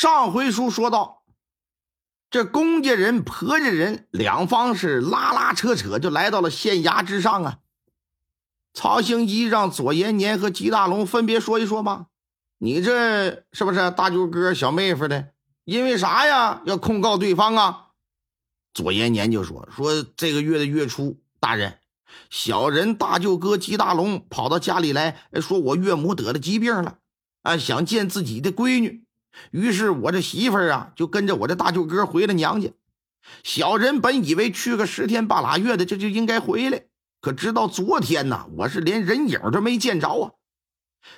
上回书说到，这公家人、婆家人两方是拉拉扯扯，就来到了县衙之上啊。曹兴基让左延年和吉大龙分别说一说吧。你这是不是大舅哥、小妹夫的？因为啥呀？要控告对方啊？左延年就说：“说这个月的月初，大人，小人大舅哥吉大龙跑到家里来说，我岳母得了疾病了，啊，想见自己的闺女。于是，我这媳妇儿啊，就跟着我这大舅哥回了娘家。小人本以为去个十天半拉月的，这就应该回来。可直到昨天呢，我是连人影都没见着啊。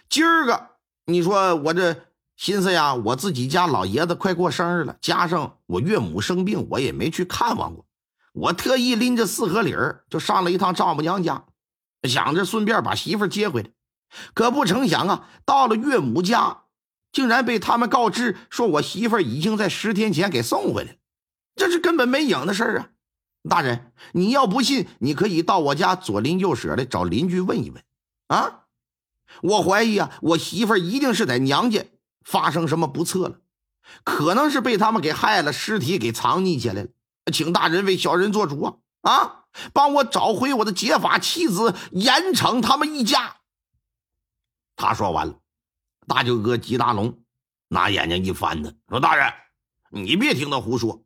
今儿个。”你说我这心思呀，我自己家老爷子快过生日了，加上我岳母生病，我也没去看望过。我特意拎着四合礼儿就上了一趟丈母娘家，想着顺便把媳妇接回来。可不成想啊，到了岳母家，竟然被他们告知说我媳妇已经在十天前给送回来了。这是根本没影的事儿啊！大人，你要不信，你可以到我家左邻右舍的找邻居问一问啊。我怀疑啊，我媳妇儿一定是在娘家发生什么不测了，可能是被他们给害了，尸体给藏匿起来了。请大人为小人做主啊！啊，帮我找回我的结发妻子，严惩他们一家。他说完了，大舅哥吉大龙拿眼睛一翻他，说：“大人，你别听他胡说。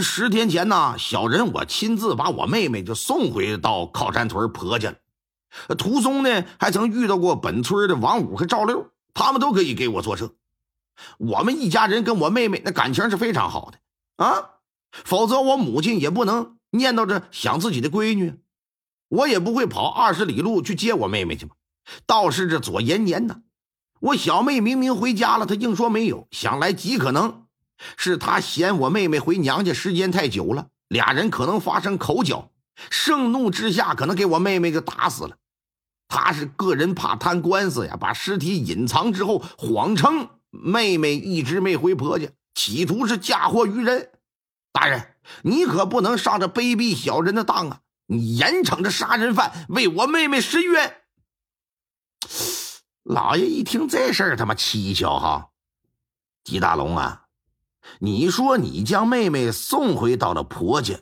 十天前呢，小人我亲自把我妹妹就送回到靠山屯婆家了。”途中呢，还曾遇到过本村的王五和赵六，他们都可以给我作证。我们一家人跟我妹妹那感情是非常好的啊，否则我母亲也不能念叨着想自己的闺女，我也不会跑二十里路去接我妹妹去嘛。倒是这左延年呢，我小妹明明回家了，他硬说没有，想来极可能是他嫌我妹妹回娘家时间太久了，俩人可能发生口角。盛怒之下，可能给我妹妹就打死了。他是个人怕摊官司呀，把尸体隐藏之后，谎称妹妹一直没回婆家，企图是嫁祸于人。大人，你可不能上这卑鄙小人的当啊！你严惩这杀人犯，为我妹妹伸冤。老爷一听这事儿，他妈蹊跷哈！吉大龙啊，你说你将妹妹送回到了婆家。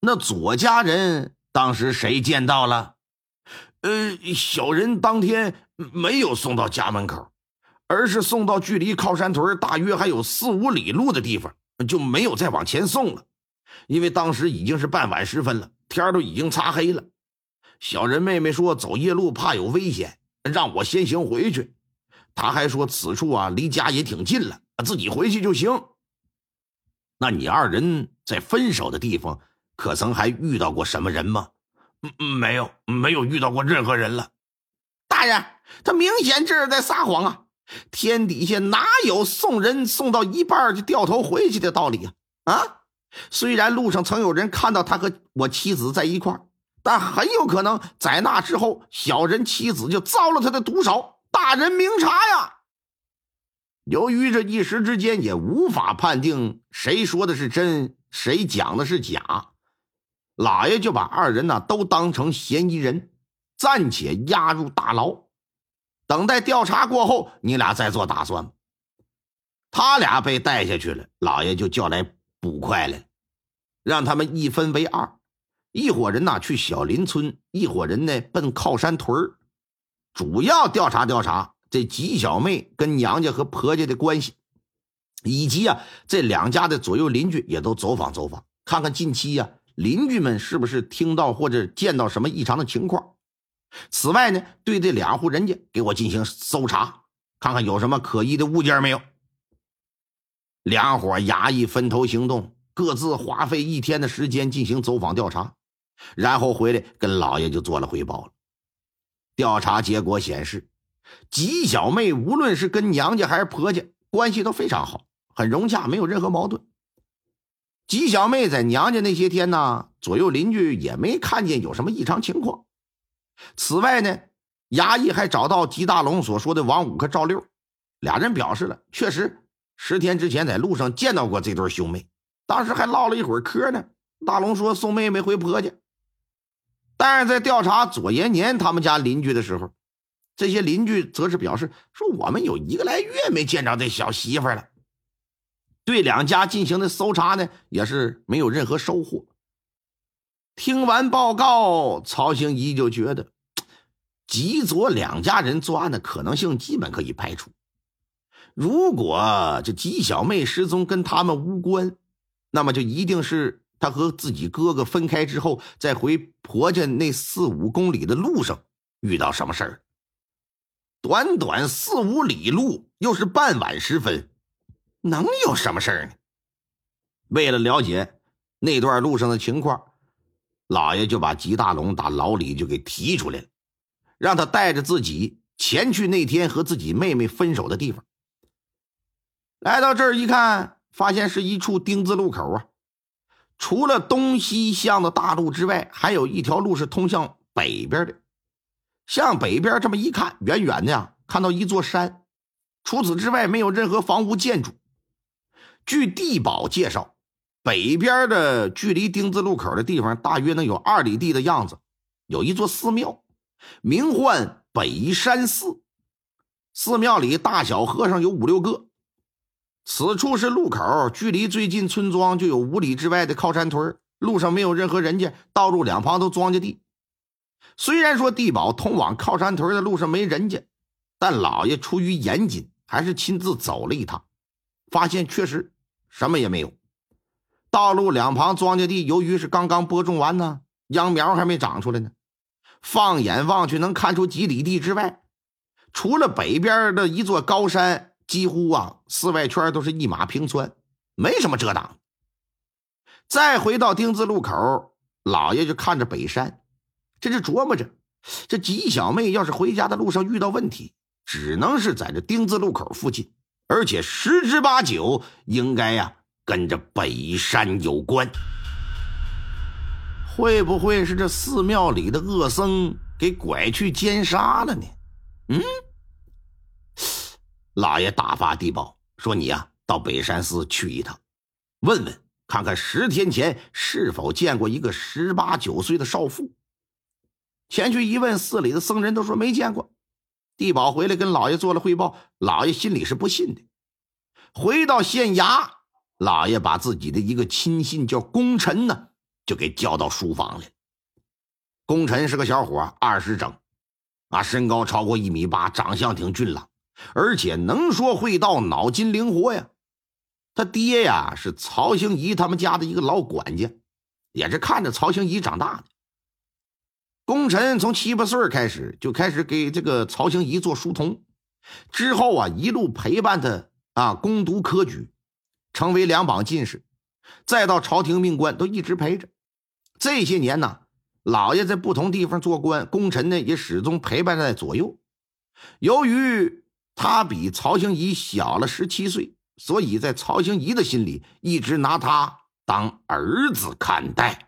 那左家人当时谁见到了？呃，小人当天没有送到家门口，而是送到距离靠山屯大约还有四五里路的地方，就没有再往前送了。因为当时已经是傍晚时分了，天都已经擦黑了。小人妹妹说走夜路怕有危险，让我先行回去。他还说此处啊离家也挺近了，自己回去就行。那你二人在分手的地方？可曾还遇到过什么人吗？没有，没有遇到过任何人了。大人，他明显这是在撒谎啊！天底下哪有送人送到一半就掉头回去的道理啊？啊！虽然路上曾有人看到他和我妻子在一块但很有可能在那之后，小人妻子就遭了他的毒手。大人明察呀！由于这一时之间也无法判定谁说的是真，谁讲的是假。老爷就把二人呢都当成嫌疑人，暂且押入大牢，等待调查过后，你俩再做打算。他俩被带下去了，老爷就叫来捕快来，让他们一分为二，一伙人呢去小林村，一伙人呢奔靠山屯主要调查调查这吉小妹跟娘家和婆家的关系，以及啊这两家的左右邻居也都走访走访，看看近期呀。邻居们是不是听到或者见到什么异常的情况？此外呢，对这两户人家给我进行搜查，看看有什么可疑的物件没有。两伙衙役分头行动，各自花费一天的时间进行走访调查，然后回来跟老爷就做了汇报了。调查结果显示，吉小妹无论是跟娘家还是婆家关系都非常好，很融洽，没有任何矛盾。吉小妹在娘家那些天呢，左右邻居也没看见有什么异常情况。此外呢，衙役还找到吉大龙所说的王五和赵六，俩人表示了，确实十天之前在路上见到过这对兄妹，当时还唠了一会儿嗑呢。大龙说送妹妹回婆家，但是在调查左延年他们家邻居的时候，这些邻居则是表示说我们有一个来月没见着这小媳妇了。对两家进行的搜查呢，也是没有任何收获。听完报告，曹兴一就觉得吉左两家人作案的可能性基本可以排除。如果这吉小妹失踪跟他们无关，那么就一定是他和自己哥哥分开之后，在回婆家那四五公里的路上遇到什么事儿。短短四五里路，又是傍晚时分，能有什么事儿呢？为了了解那段路上的情况，老爷就把吉大龙打牢里就给提出来了，让他带着自己前去那天和自己妹妹分手的地方。来到这儿一看，发现是一处丁字路口啊。除了东西向的大路之外，还有一条路是通向北边的。向北边这么一看，远远的呀，看到一座山。除此之外，没有任何房屋建筑。据地保介绍，北边的距离丁字路口的地方，大约能有二里地的样子。有一座寺庙，名唤北山寺。寺庙里大小和尚有五六个。此处是路口，距离最近村庄就有五里之外的靠山屯。路上没有任何人家，道路两旁都庄稼地。虽然说地堡通往靠山屯的路上没人家，但老爷出于严谨，还是亲自走了一趟，发现确实什么也没有。道路两旁庄稼地，由于是刚刚播种完呢，秧苗还没长出来呢。放眼望去，能看出几里地之外，除了北边的一座高山。几乎啊，四外圈都是一马平川，没什么遮挡。再回到丁字路口，老爷就看着北山，这就琢磨着：这吉小妹要是回家的路上遇到问题，只能是在这丁字路口附近，而且十之八九应该呀跟着北山有关。会不会是这寺庙里的恶僧给拐去奸杀了呢？嗯。老爷打发地保说：“你呀，到北山寺去一趟，问问看看十天前是否见过一个十八九岁的少妇。”前去一问，寺里的僧人都说没见过。地保回来跟老爷做了汇报，老爷心里是不信的。回到县衙，老爷把自己的一个亲信叫功臣呢，就给叫到书房来。功臣是个小伙，二十整，啊，身高超过一米八，长相挺俊朗。而且能说会道，脑筋灵活呀。他爹呀是曹兴仪他们家的一个老管家，也是看着曹兴仪长大的。功臣从七八岁开始就开始给这个曹兴仪做书童，之后啊一路陪伴他啊攻读科举，成为两榜进士，再到朝廷命官都一直陪着。这些年呢，老爷在不同地方做官，功臣呢也始终陪伴在左右。由于他比曹兴仪小了十七岁，所以在曹兴仪的心里一直拿他当儿子看待。